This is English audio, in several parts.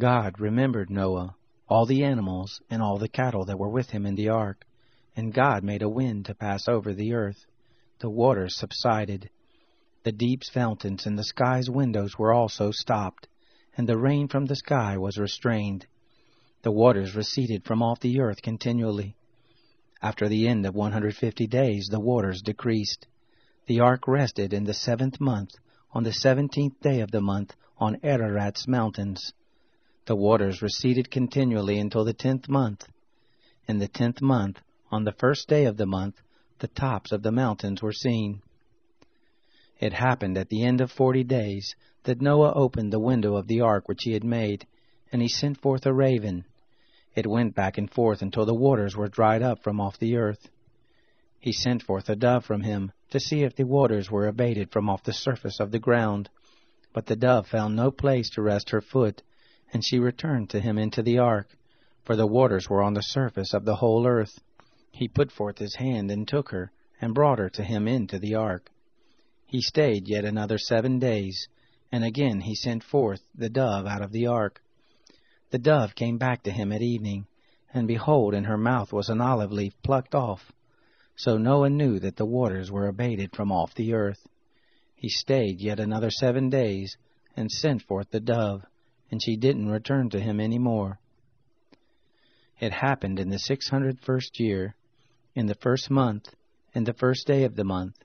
God remembered Noah, all the animals, and all the cattle that were with him in the ark. And God made a wind to pass over the earth. The waters subsided. The deep's fountains and the sky's windows were also stopped, and the rain from the sky was restrained. The waters receded from off the earth continually. After the end of 150 days, the waters decreased. The ark rested in the seventh month, on the seventeenth day of the month, on Ararat's mountains. The waters receded continually until the tenth month. In the tenth month, on the first day of the month, the tops of the mountains were seen. It happened at the end of forty days that Noah opened the window of the ark which he had made, and he sent forth a raven. It went back and forth until the waters were dried up from off the earth. He sent forth a dove from him to see if the waters were abated from off the surface of the ground. But the dove found no place to rest her foot, and she returned to him into the ark, for the waters were on the surface of the whole earth. He put forth his hand and took her, and brought her to him into the ark. He stayed yet another seven days, and again he sent forth the dove out of the ark. The dove came back to him at evening, and behold, in her mouth was an olive leaf plucked off. So Noah knew that the waters were abated from off the earth. He stayed yet another seven days, and sent forth the dove, and she didn't return to him any more. It happened in the six hundred first year, in the first month, in the first day of the month,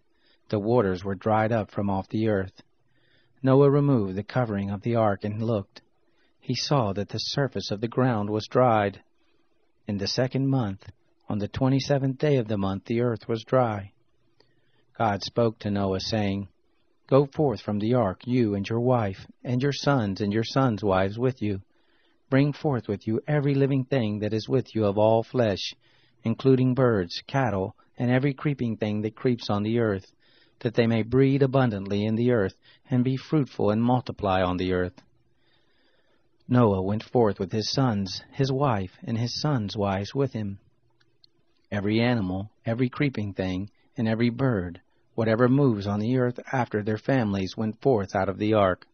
the waters were dried up from off the earth. Noah removed the covering of the ark and looked. He saw that the surface of the ground was dried. In the second month, on the twenty seventh day of the month, the earth was dry. God spoke to Noah, saying, Go forth from the ark, you and your wife, and your sons and your sons' wives with you. Bring forth with you every living thing that is with you of all flesh, including birds, cattle, and every creeping thing that creeps on the earth, that they may breed abundantly in the earth, and be fruitful and multiply on the earth. Noah went forth with his sons, his wife, and his sons' wives with him. Every animal, every creeping thing, and every bird, whatever moves on the earth after their families went forth out of the ark.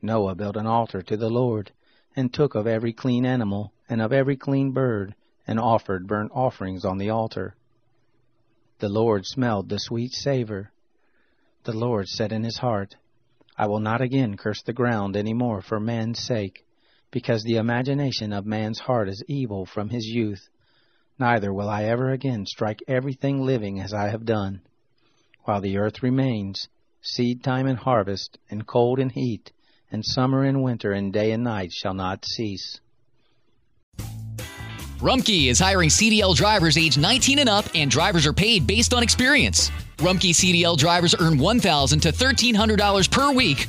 Noah built an altar to the Lord, and took of every clean animal, and of every clean bird, and offered burnt offerings on the altar. The Lord smelled the sweet savor. The Lord said in his heart, I will not again curse the ground any more for man's sake, because the imagination of man's heart is evil from his youth. Neither will I ever again strike everything living as I have done while the earth remains, seed time and harvest, and cold and heat, and summer and winter, and day and night shall not cease. Rumpke is hiring CDL drivers age 19 and up, and drivers are paid based on experience. Rumpke CDL drivers earn 1,000 to $1,300 per week